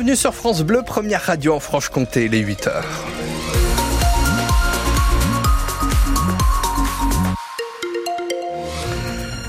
Bienvenue sur France Bleu, première radio en Franche-Comté, les 8 heures.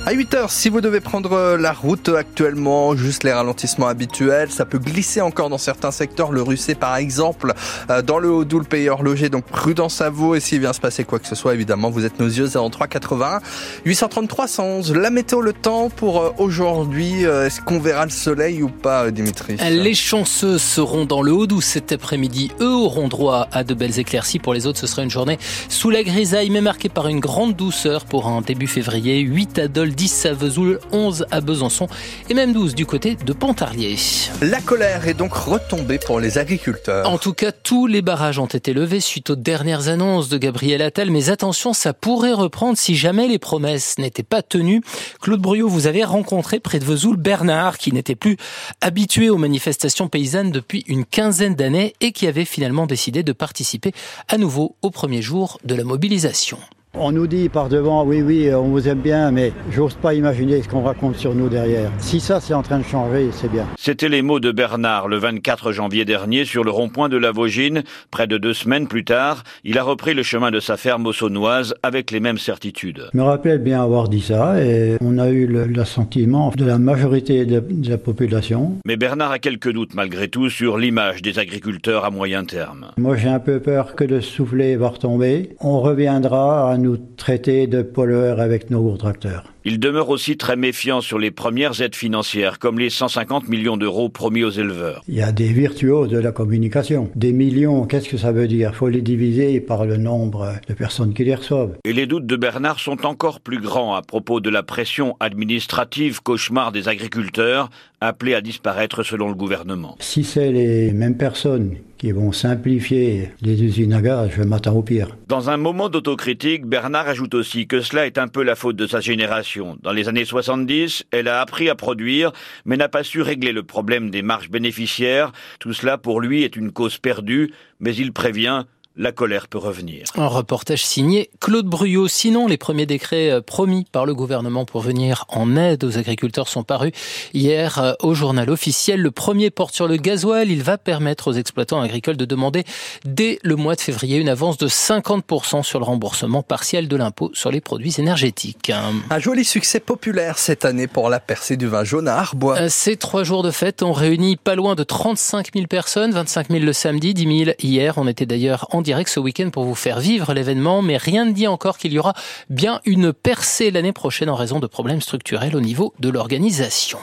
À 8 heures, si vous devez prendre la route actuellement, juste les ralentissements habituels, ça peut glisser encore dans certains secteurs. Le Russet, par exemple, euh, dans le Haut-Doubs, le pays horloger. Donc prudence à vous. Et s'il vient se passer quoi que ce soit, évidemment, vous êtes nos yeux 03 81 833 111. La météo, le temps pour euh, aujourd'hui. Euh, est-ce qu'on verra le soleil ou pas, Dimitri? Les chanceux seront dans le Haut-Doubs cet après-midi. Eux auront droit à de belles éclaircies. Pour les autres, ce sera une journée sous la grisaille, mais marquée par une grande douceur pour un début février. 8 à 10 à Vesoul, 11 à Besançon et même 12 du côté de Pontarlier. La colère est donc retombée pour les agriculteurs. En tout cas, tous les barrages ont été levés suite aux dernières annonces de Gabriel Attal, mais attention, ça pourrait reprendre si jamais les promesses n'étaient pas tenues. Claude Bruyot, vous avez rencontré près de Vesoul Bernard, qui n'était plus habitué aux manifestations paysannes depuis une quinzaine d'années et qui avait finalement décidé de participer à nouveau au premier jour de la mobilisation. On nous dit par devant, oui, oui, on vous aime bien, mais j'ose pas imaginer ce qu'on raconte sur nous derrière. Si ça, c'est en train de changer, c'est bien. C'était les mots de Bernard le 24 janvier dernier sur le rond-point de la Vaugine. Près de deux semaines plus tard, il a repris le chemin de sa ferme au Saunoise avec les mêmes certitudes. Je me rappelle bien avoir dit ça et on a eu l'assentiment de la majorité de, de la population. Mais Bernard a quelques doutes malgré tout sur l'image des agriculteurs à moyen terme. Moi, j'ai un peu peur que le soufflet va retomber. On reviendra à nous traiter de pollueurs avec nos gros tracteurs. Il demeure aussi très méfiant sur les premières aides financières, comme les 150 millions d'euros promis aux éleveurs. Il y a des virtuoses de la communication. Des millions, qu'est-ce que ça veut dire? Il faut les diviser par le nombre de personnes qui les reçoivent. Et les doutes de Bernard sont encore plus grands à propos de la pression administrative cauchemar des agriculteurs, appelés à disparaître selon le gouvernement. Si c'est les mêmes personnes qui vont simplifier les usines à gaz, je m'attends au pire. Dans un moment d'autocritique, Bernard ajoute aussi que cela est un peu la faute de sa génération. Dans les années 70, elle a appris à produire, mais n'a pas su régler le problème des marges bénéficiaires. Tout cela pour lui est une cause perdue, mais il prévient la colère peut revenir. Un reportage signé Claude Bruyot. Sinon, les premiers décrets euh, promis par le gouvernement pour venir en aide aux agriculteurs sont parus hier euh, au journal officiel. Le premier porte sur le gasoil. Il va permettre aux exploitants agricoles de demander dès le mois de février une avance de 50% sur le remboursement partiel de l'impôt sur les produits énergétiques. Un joli succès populaire cette année pour la percée du vin jaune à Arbois. Euh, ces trois jours de fête ont réuni pas loin de 35 000 personnes, 25 000 le samedi, 10 000 hier. On était d'ailleurs en direct ce week-end pour vous faire vivre l'événement, mais rien ne dit encore qu'il y aura bien une percée l'année prochaine en raison de problèmes structurels au niveau de l'organisation.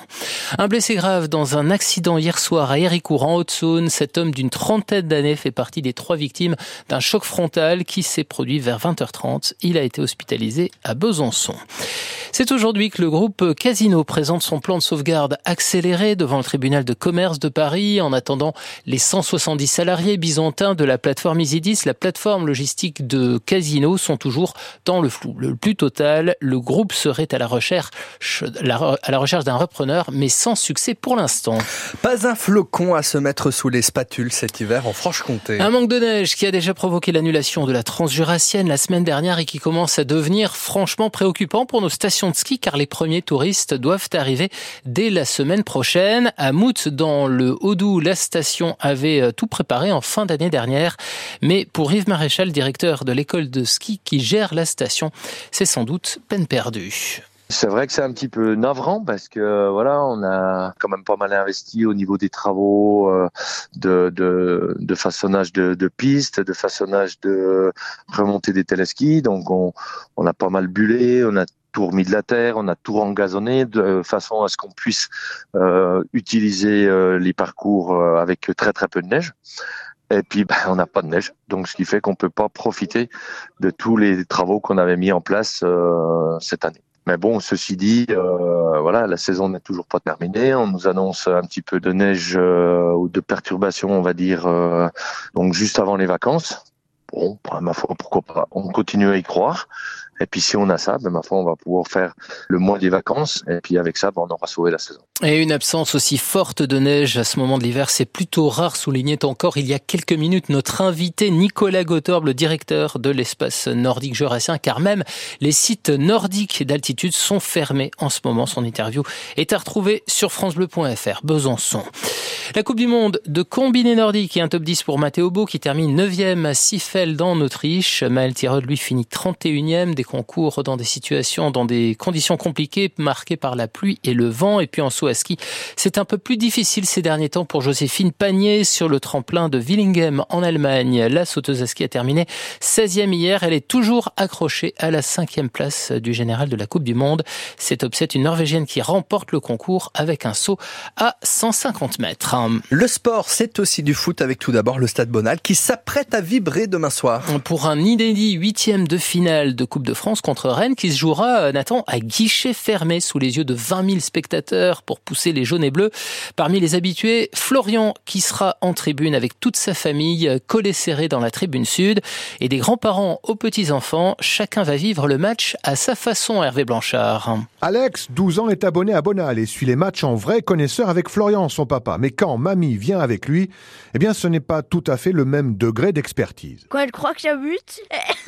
Un blessé grave dans un accident hier soir à Héricourt en Haute-Saône. Cet homme d'une trentaine d'années fait partie des trois victimes d'un choc frontal qui s'est produit vers 20h30. Il a été hospitalisé à Besançon. C'est aujourd'hui que le groupe Casino présente son plan de sauvegarde accéléré devant le tribunal de commerce de Paris en attendant les 170 salariés byzantins de la plateforme Isidis, la plateforme logistique de Casino, sont toujours dans le flou. Le plus total, le groupe serait à la recherche, à la recherche d'un repreneur, mais sans succès pour l'instant. Pas un flocon à se mettre sous les spatules cet hiver en Franche-Comté. Un manque de neige qui a déjà provoqué l'annulation de la Transjurassienne la semaine dernière et qui commence à devenir franchement préoccupant pour nos stations de ski car les premiers touristes doivent arriver dès la semaine prochaine. À Mout, dans le Haut-Doubs, la station avait euh, tout préparé en fin d'année dernière. Mais pour Yves Maréchal, directeur de l'école de ski qui gère la station, c'est sans doute peine perdue. C'est vrai que c'est un petit peu navrant parce que voilà, on a quand même pas mal investi au niveau des travaux euh, de, façonnage de, pistes, de façonnage de remontée des téléskis. Donc on, a pas mal bulé, on a tout remis de la terre, on a tout engazonné de façon à ce qu'on puisse euh, utiliser euh, les parcours euh, avec très très peu de neige. Et puis, ben, on n'a pas de neige, donc ce qui fait qu'on peut pas profiter de tous les travaux qu'on avait mis en place euh, cette année. Mais bon, ceci dit, euh, voilà, la saison n'est toujours pas terminée. On nous annonce un petit peu de neige euh, ou de perturbation, on va dire, euh, donc juste avant les vacances. Bon, ma foi, pourquoi pas. On continue à y croire. Et puis si on a ça, ben, ma foi, on va pouvoir faire le mois des vacances. Et puis avec ça, ben, on aura sauvé la saison. Et une absence aussi forte de neige à ce moment de l'hiver, c'est plutôt rare, soulignait encore il y a quelques minutes notre invité Nicolas Gottorb, le directeur de l'espace nordique jurassien, car même les sites nordiques d'altitude sont fermés en ce moment. Son interview est à retrouver sur francebleu.fr. Besançon. La Coupe du Monde de combiné nordique et un top 10 pour Matteo Beau qui termine 9e à Seefeld en Autriche. Maël Tirod lui finit 31e des concours dans des situations, dans des conditions compliquées marquées par la pluie et le vent. Et puis en saut à ski, c'est un peu plus difficile ces derniers temps pour Joséphine Panier sur le tremplin de Willingen en Allemagne. La sauteuse à ski a terminé 16e hier. Elle est toujours accrochée à la cinquième place du général de la Coupe du Monde. C'est 7 une Norvégienne qui remporte le concours avec un saut à 150 mètres. Le sport, c'est aussi du foot avec tout d'abord le Stade Bonal qui s'apprête à vibrer demain soir. Pour un inédit huitième de finale de Coupe de France contre Rennes qui se jouera, euh, Nathan, à guichet fermé sous les yeux de 20 000 spectateurs pour pousser les jaunes et bleus. Parmi les habitués, Florian qui sera en tribune avec toute sa famille, collé serré dans la tribune sud et des grands-parents aux petits-enfants. Chacun va vivre le match à sa façon, Hervé Blanchard. Alex, 12 ans, est abonné à Bonal et suit les matchs en vrai connaisseur avec Florian, son papa. Mais quand mamie vient avec lui, eh bien ce n'est pas tout à fait le même degré d'expertise. Quand elle croit que ça bute,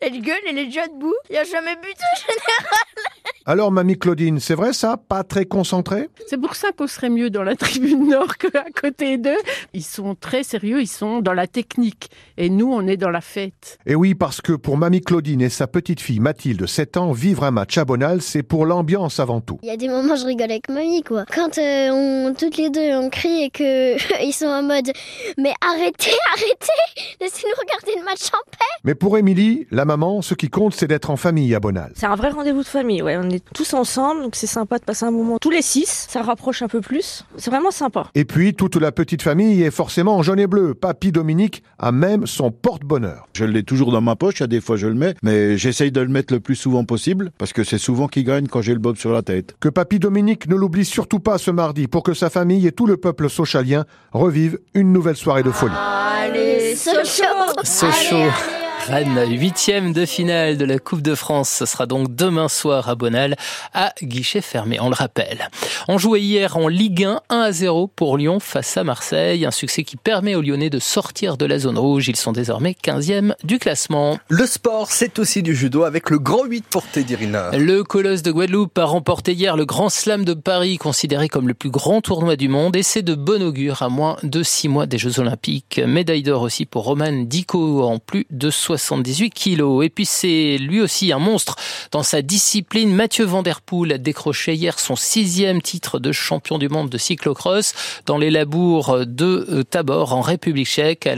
elle gueule, elle est déjà debout. Il a jamais but en général. Alors, mamie Claudine, c'est vrai ça? Pas très concentré? C'est pour ça qu'on serait mieux dans la tribune nord qu'à côté d'eux. Ils sont très sérieux, ils sont dans la technique. Et nous, on est dans la fête. Et oui, parce que pour mamie Claudine et sa petite fille Mathilde, 7 ans, vivre un match à Bonal, c'est pour l'ambiance avant tout. Il y a des moments, je rigole avec mamie, quoi. Quand euh, on, toutes les deux, on crie et que ils sont en mode Mais arrêtez, arrêtez Laissez-nous regarder le match en paix Mais pour Émilie, la maman, ce qui compte, c'est d'être en famille à Bonal. C'est un vrai rendez-vous de famille, ouais. On est tous ensemble, donc c'est sympa de passer un moment tous les six. Ça rapproche un peu plus. C'est vraiment sympa. Et puis, toute la petite famille est forcément en jaune et bleu. Papy Dominique a même son porte-bonheur. Je l'ai toujours dans ma poche, à des fois je le mets, mais j'essaye de le mettre le plus souvent possible, parce que c'est souvent qu'il gagne quand j'ai le bob sur la tête. Que Papy Dominique ne l'oublie surtout pas ce mardi pour que sa famille et tout le peuple socialien revivent une nouvelle soirée de folie. Allez, Sochaux Sochaux. Rennes, huitième de finale de la Coupe de France. Ce sera donc demain soir à Bonal, à guichet fermé, on le rappelle. On jouait hier en Ligue 1, 1 à 0 pour Lyon face à Marseille. Un succès qui permet aux Lyonnais de sortir de la zone rouge. Ils sont désormais 15e du classement. Le sport, c'est aussi du judo avec le grand 8 pour Teddy Riner. Le colosse de Guadeloupe a remporté hier le Grand Slam de Paris, considéré comme le plus grand tournoi du monde. Et c'est de bon augure à moins de 6 mois des Jeux Olympiques. Médaille d'or aussi pour Roman Dico en plus de 78 kilos. Et puis c'est lui aussi un monstre dans sa discipline. Mathieu Van a décroché hier son sixième titre de champion du monde de cyclocross dans les labours de Tabor en République tchèque.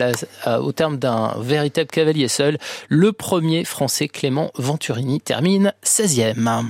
Au terme d'un véritable cavalier seul, le premier français Clément Venturini termine 16e.